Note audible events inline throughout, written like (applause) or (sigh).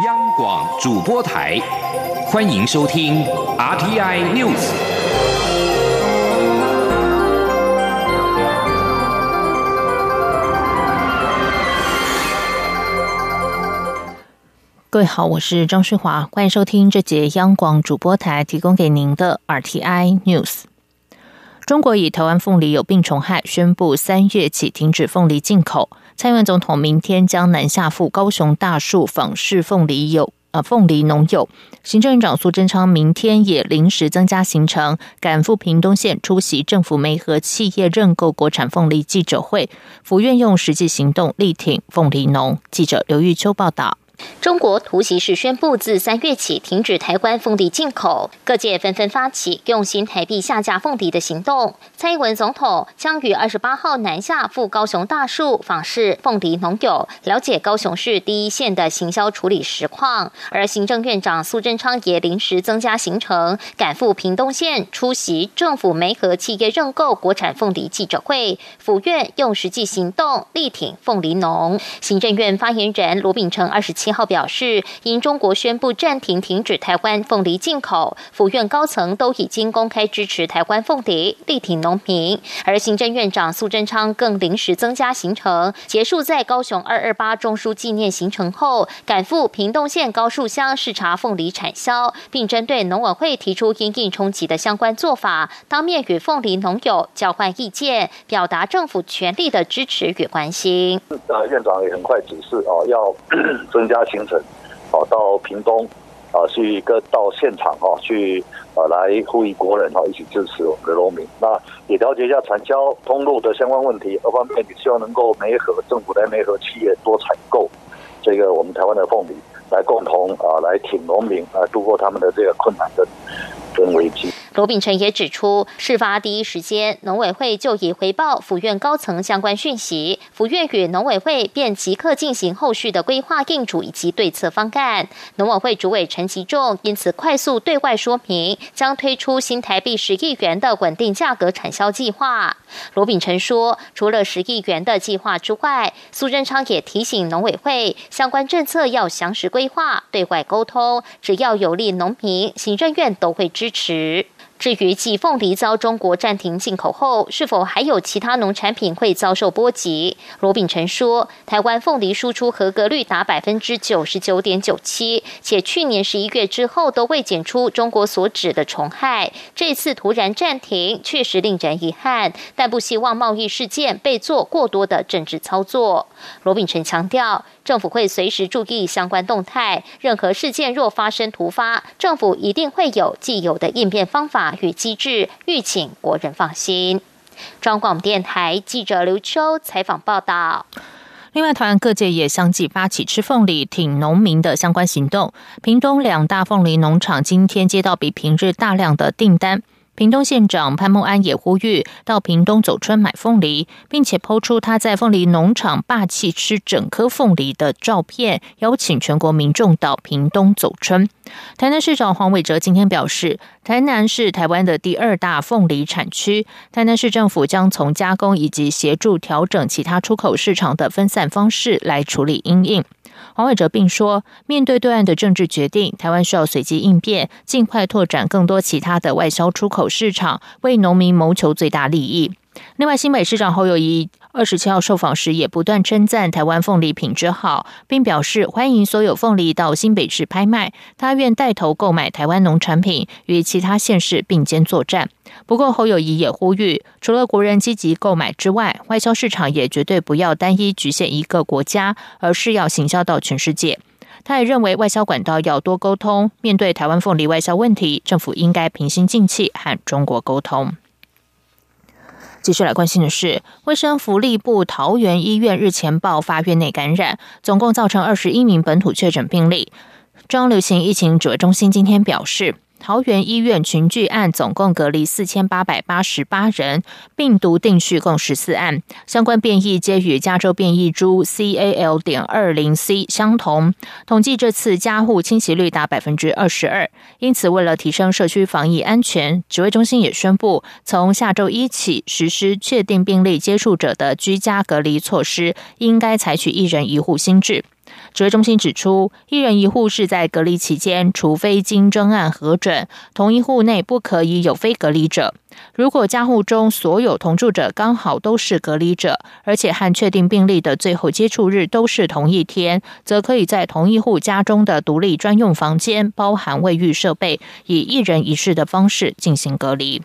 央广主播台，欢迎收听 RTI News。各位好，我是张世华，欢迎收听这节央广主播台提供给您的 RTI News。中国以台湾凤梨有病虫害，宣布三月起停止凤梨进口。蔡英文总统明天将南下赴高雄大树访视凤梨友啊凤梨农友。行政院长苏贞昌明天也临时增加行程，赶赴屏东县出席政府媒和企业认购国产凤梨记者会。府院用实际行动力挺凤梨农。记者刘玉秋报道。中国突袭市宣布自三月起停止台湾凤梨进口，各界纷纷发起用新台币下架凤梨的行动。蔡英文总统将于二十八号南下赴高雄大树访视凤梨农友，了解高雄市第一线的行销处理实况。而行政院长苏贞昌也临时增加行程，赶赴屏东县出席政府媒和企业认购国产凤梨记者会。府院用实际行动力挺凤梨农。行政院发言人罗秉成二十七。号表示，因中国宣布暂停停止台湾凤梨进口，府院高层都已经公开支持台湾凤梨，力挺农民。而行政院长苏贞昌更临时增加行程，结束在高雄二二八中枢纪念行程后，赶赴屏东县高树乡视察凤梨产销，并针对农委会提出因应冲击的相关做法，当面与凤梨农友交换意见，表达政府全力的支持与关心。呃，院长也很快指示哦，要 (clears throat) 增加。行程，哦，到屏东，啊，去跟到现场哈，去啊，来呼吁国人哈，一起支持我们的农民。那也了解一下产销通路的相关问题，二方面也希望能够媒合政府来媒合企业多采购这个我们台湾的凤梨，来共同啊，来挺农民啊，度过他们的这个困难跟跟危机。罗秉成也指出，事发第一时间，农委会就已回报府院高层相关讯息，府院与农委会便即刻进行后续的规划应处以及对策方案。农委会主委陈其仲因此快速对外说明，将推出新台币十亿元的稳定价格产销计划。罗秉成说，除了十亿元的计划之外，苏贞昌也提醒农委会，相关政策要详实规划，对外沟通，只要有利农民，行政院都会支持。至于继凤梨遭中国暂停进口后，是否还有其他农产品会遭受波及？罗秉成说，台湾凤梨输出合格率达百分之九十九点九七，且去年十一月之后都未检出中国所指的虫害。这次突然暂停，确实令人遗憾，但不希望贸易事件被做过多的政治操作。罗秉成强调。政府会随时注意相关动态，任何事件若发生突发，政府一定会有既有的应变方法与机制，欲请国人放心。中广电台记者刘秋采访报道。另外，台湾各界也相继发起吃凤梨、挺农民的相关行动。屏东两大凤梨农场今天接到比平日大量的订单。屏东县长潘孟安也呼吁到屏东走春买凤梨，并且抛出他在凤梨农场霸气吃整颗凤梨的照片，邀请全国民众到屏东走春。台南市长黄伟哲今天表示，台南是台湾的第二大凤梨产区，台南市政府将从加工以及协助调整其他出口市场的分散方式来处理因应。黄伟哲并说，面对对岸的政治决定，台湾需要随机应变，尽快拓展更多其他的外销出口市场，为农民谋求最大利益。另外，新北市长侯友谊二十七号受访时也不断称赞台湾凤梨品质好，并表示欢迎所有凤梨到新北市拍卖，他愿带头购买台湾农产品，与其他县市并肩作战。不过，侯友谊也呼吁，除了国人积极购买之外，外销市场也绝对不要单一局限一个国家，而是要行销到全世界。他也认为，外销管道要多沟通，面对台湾凤梨外销问题，政府应该平心静气和中国沟通。继续来关心的是，卫生福利部桃园医院日前爆发院内感染，总共造成二十一名本土确诊病例。中央流行疫情指挥中心今天表示。桃园医院群聚案总共隔离四千八百八十八人，病毒定序共十四案，相关变异皆与加州变异株 C A L 点二零 C 相同。统计这次加护侵袭率达百分之二十二，因此为了提升社区防疫安全，指挥中心也宣布，从下周一起实施确定病例接触者的居家隔离措施，应该采取一人一户新制。指挥中心指出，一人一户是在隔离期间，除非经专案核准，同一户内不可以有非隔离者。如果家户中所有同住者刚好都是隔离者，而且和确定病例的最后接触日都是同一天，则可以在同一户家中的独立专用房间，包含卫浴设备，以一人一室的方式进行隔离。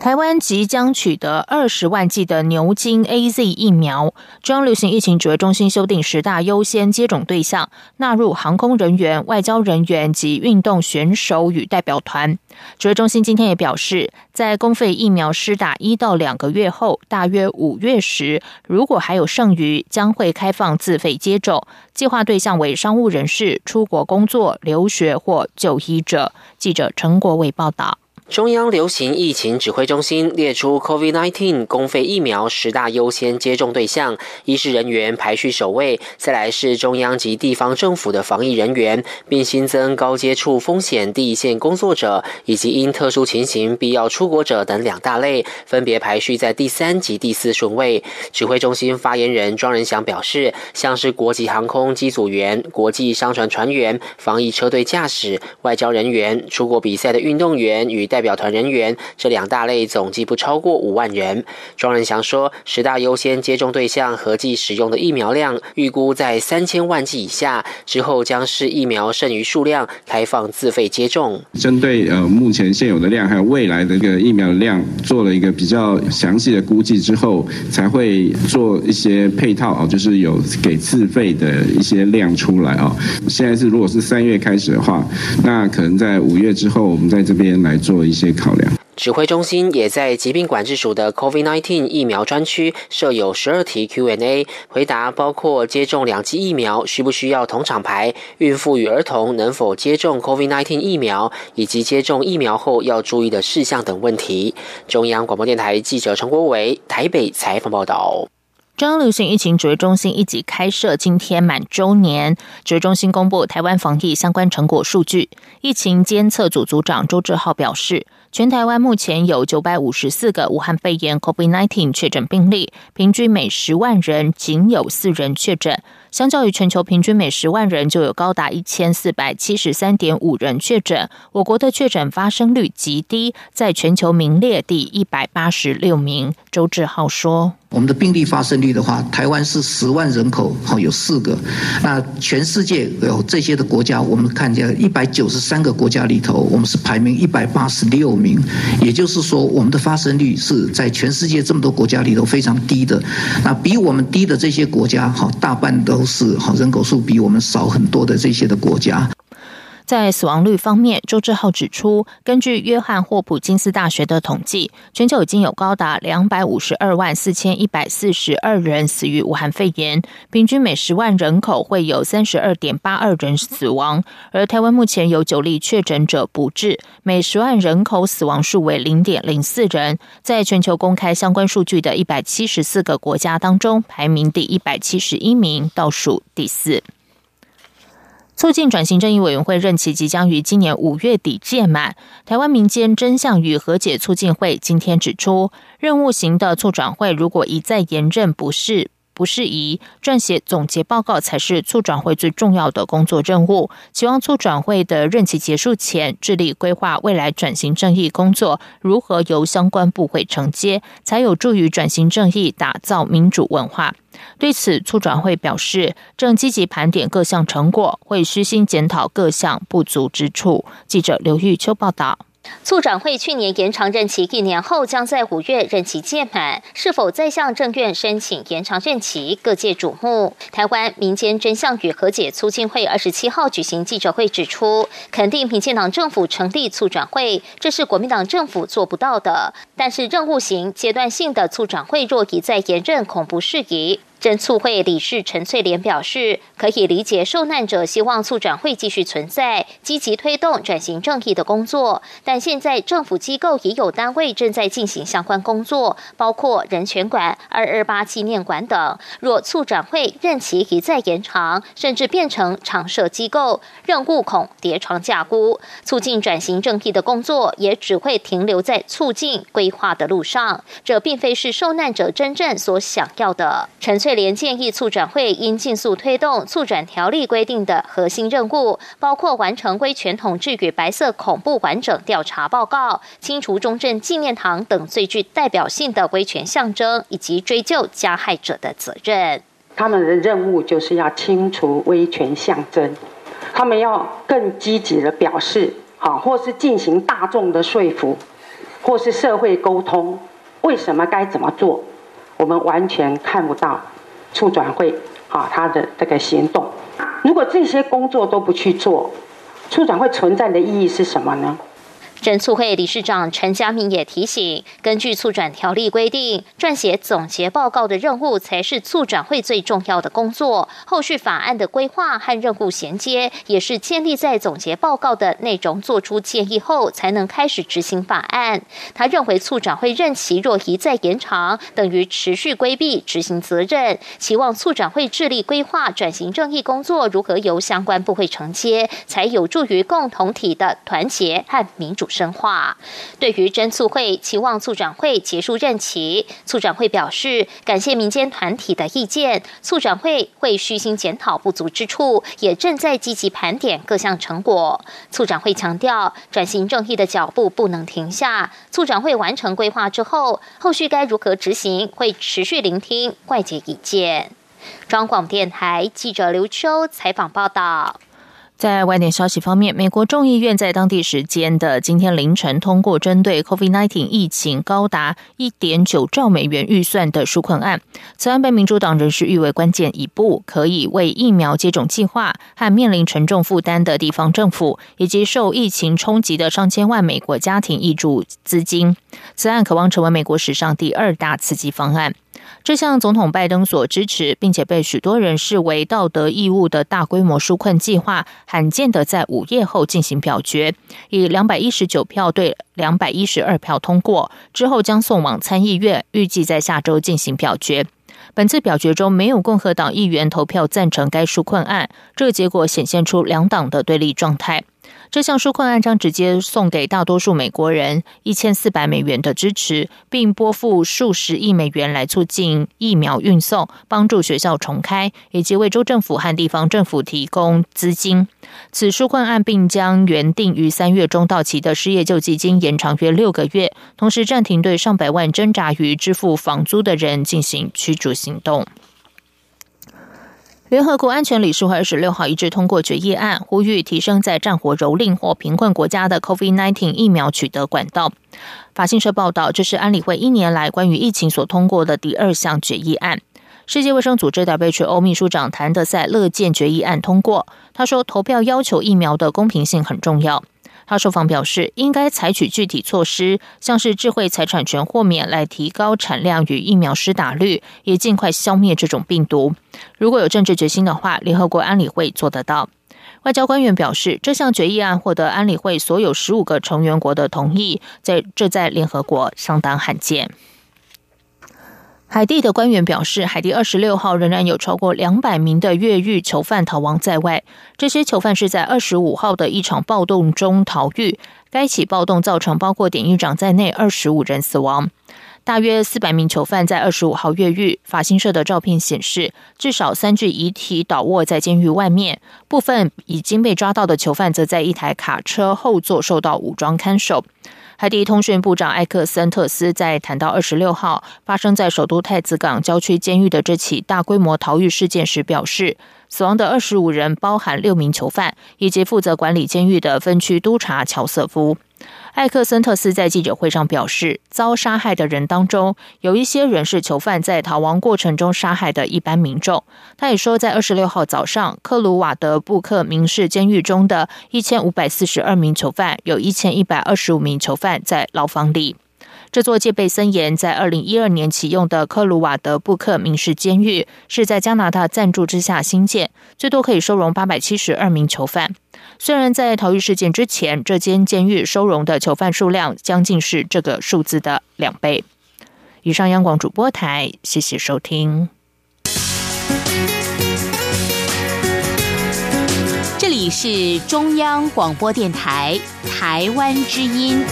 台湾即将取得二十万剂的牛津 A Z 疫苗。中央流行疫情指挥中心修订十大优先接种对象，纳入航空人员、外交人员及运动选手与代表团。指挥中心今天也表示，在公费疫苗施打一到两个月后，大约五月时，如果还有剩余，将会开放自费接种。计划对象为商务人士、出国工作、留学或就医者。记者陈国伟报道。中央流行疫情指挥中心列出 COVID-19 公费疫苗十大优先接种对象，医事人员排序首位，再来是中央及地方政府的防疫人员，并新增高接触风险第一线工作者以及因特殊情形必要出国者等两大类，分别排序在第三及第四顺位。指挥中心发言人庄仁祥表示，像是国际航空机组员、国际商船船员、防疫车队驾驶、外交人员、出国比赛的运动员与代代表团人员这两大类总计不超过五万人。庄仁祥说，十大优先接种对象合计使用的疫苗量预估在三千万剂以下，之后将是疫苗剩余数量开放自费接种。针对呃目前现有的量还有未来的一个疫苗量做了一个比较详细的估计之后，才会做一些配套啊，就是有给自费的一些量出来啊。现在是如果是三月开始的话，那可能在五月之后，我们在这边来做。一些考量。指挥中心也在疾病管制署的 COVID-19 疫苗专区设有十二题 Q&A，回答包括接种两剂疫苗需不需要同厂牌、孕妇与儿童能否接种 COVID-19 疫苗，以及接种疫苗后要注意的事项等问题。中央广播电台记者陈国伟台北采访报道。中央流行疫情指挥中心一级开设，今天满周年。指挥中心公布台湾防疫相关成果数据。疫情监测组组长周志浩表示，全台湾目前有九百五十四个武汉肺炎 （COVID-19） 确诊病例，平均每十万人仅有四人确诊。相较于全球平均每十万人就有高达一千四百七十三点五人确诊，我国的确诊发生率极低，在全球名列第一百八十六名。周志浩说：“我们的病例发生率的话，台湾是十万人口，好有四个。那全世界有这些的国家，我们看见一百九十三个国家里头，我们是排名一百八十六名。也就是说，我们的发生率是在全世界这么多国家里头非常低的。那比我们低的这些国家，哈大半都。”是好人口数比我们少很多的这些的国家。在死亡率方面，周志浩指出，根据约翰霍普金斯大学的统计，全球已经有高达两百五十二万四千一百四十二人死于武汉肺炎，平均每十万人口会有三十二点八二人死亡。而台湾目前有九例确诊者不治，每十万人口死亡数为零点零四人，在全球公开相关数据的一百七十四个国家当中，排名第一百七十一名，倒数第四。促进转型正义委员会任期即将于今年五月底届满。台湾民间真相与和解促进会今天指出，任务型的促转会如果一再延任不是。不适宜撰写总结报告才是促转会最重要的工作任务。希望促转会的任期结束前，致力规划未来转型正义工作如何由相关部会承接，才有助于转型正义打造民主文化。对此，促转会表示，正积极盘点各项成果，会虚心检讨各项不足之处。记者刘玉秋报道。促转会去年延长任期一年后，将在五月任期届满，是否再向政院申请延长任期，各界瞩目。台湾民间真相与和解促进会二十七号举行记者会，指出肯定民进党政府成立促转会，这是国民党政府做不到的。但是任务型、阶段性的促转会若一再延任，恐不适宜。真促会理事陈翠莲表示，可以理解受难者希望促转会继续存在，积极推动转型正义的工作。但现在政府机构也有单位正在进行相关工作，包括人权馆、二二八纪念馆等。若促转会任期一再延长，甚至变成常设机构，任务恐叠床架屋，促进转型正义的工作也只会停留在促进规划的路上。这并非是受难者真正所想要的。陈翠。翠莲建议促转会应尽速推动促转条例规定的核心任务，包括完成威权统治与白色恐怖完整调查报告、清除中正纪念堂等最具代表性的威权象征，以及追究加害者的责任。他们的任务就是要清除威权象征，他们要更积极的表示，好，或是进行大众的说服，或是社会沟通，为什么该怎么做？我们完全看不到促转会啊，他的这个行动。如果这些工作都不去做，促转会存在的意义是什么呢？真促会理事长陈家明也提醒，根据促转条例规定，撰写总结报告的任务才是促转会最重要的工作。后续法案的规划和任务衔接，也是建立在总结报告的内容做出建议后，才能开始执行法案。他认为，促转会任期若一再延长，等于持续规避执行责任。期望促转会致力规划转型正义工作如何由相关部会承接，才有助于共同体的团结和民主。深化对于真促会期望促转会结束任期，促转会表示感谢民间团体的意见，促转会会虚心检讨不足之处，也正在积极盘点各项成果。促转会强调，转型正义的脚步不能停下。促转会完成规划之后，后续该如何执行，会持续聆听外界意见。中广电台记者刘秋采访报道。在外电消息方面，美国众议院在当地时间的今天凌晨通过针对 COVID-19 疫情高达一点九兆美元预算的纾困案。此案被民主党人士誉为关键一步，可以为疫苗接种计划和面临沉重负担的地方政府以及受疫情冲击的上千万美国家庭挹注资金。此案渴望成为美国史上第二大刺激方案。这项总统拜登所支持，并且被许多人视为道德义务的大规模纾困计划，罕见的在午夜后进行表决，以两百一十九票对两百一十二票通过。之后将送往参议院，预计在下周进行表决。本次表决中没有共和党议员投票赞成该纾困案，这个结果显现出两党的对立状态。这项纾困案将直接送给大多数美国人一千四百美元的支持，并拨付数十亿美元来促进疫苗运送、帮助学校重开，以及为州政府和地方政府提供资金。此纾困案并将原定于三月中到期的失业救济金延长约六个月，同时暂停对上百万挣扎于支付房租的人进行驱逐行动。联合国安全理事会二十六号一致通过决议案，呼吁提升在战火蹂躏或贫困国家的 COVID-19 疫苗取得管道。法新社报道，这是安理会一年来关于疫情所通过的第二项决议案。世界卫生组织 WHO 秘书长谭德赛乐见决议案通过。他说，投票要求疫苗的公平性很重要。他受访表示，应该采取具体措施，像是智慧财产权豁免，来提高产量与疫苗施打率，也尽快消灭这种病毒。如果有政治决心的话，联合国安理会做得到。外交官员表示，这项决议案获得安理会所有十五个成员国的同意，在这在联合国相当罕见。海地的官员表示，海地二十六号仍然有超过两百名的越狱囚犯逃亡在外。这些囚犯是在二十五号的一场暴动中逃狱。该起暴动造成包括典狱长在内二十五人死亡。大约四百名囚犯在二十五号越狱。法新社的照片显示，至少三具遗体倒卧在监狱外面。部分已经被抓到的囚犯则在一台卡车后座受到武装看守。海地通讯部长艾克森特斯在谈到二十六号发生在首都太子港郊区监狱的这起大规模逃狱事件时表示，死亡的二十五人包含六名囚犯以及负责管理监狱的分区督察乔瑟夫。艾克森特斯在记者会上表示，遭杀害的人当中有一些人是囚犯在逃亡过程中杀害的一般民众。他也说，在二十六号早上，克鲁瓦德布克民事监狱中的一千五百四十二名囚犯，有一千一百二十五名囚犯在牢房里。这座戒备森严、在二零一二年启用的克鲁瓦德布克民事监狱，是在加拿大赞助之下新建，最多可以收容八百七十二名囚犯。虽然在逃狱事件之前，这间监狱收容的囚犯数量将近是这个数字的两倍。以上，央广主播台，谢谢收听。这里是中央广播电台台湾之音。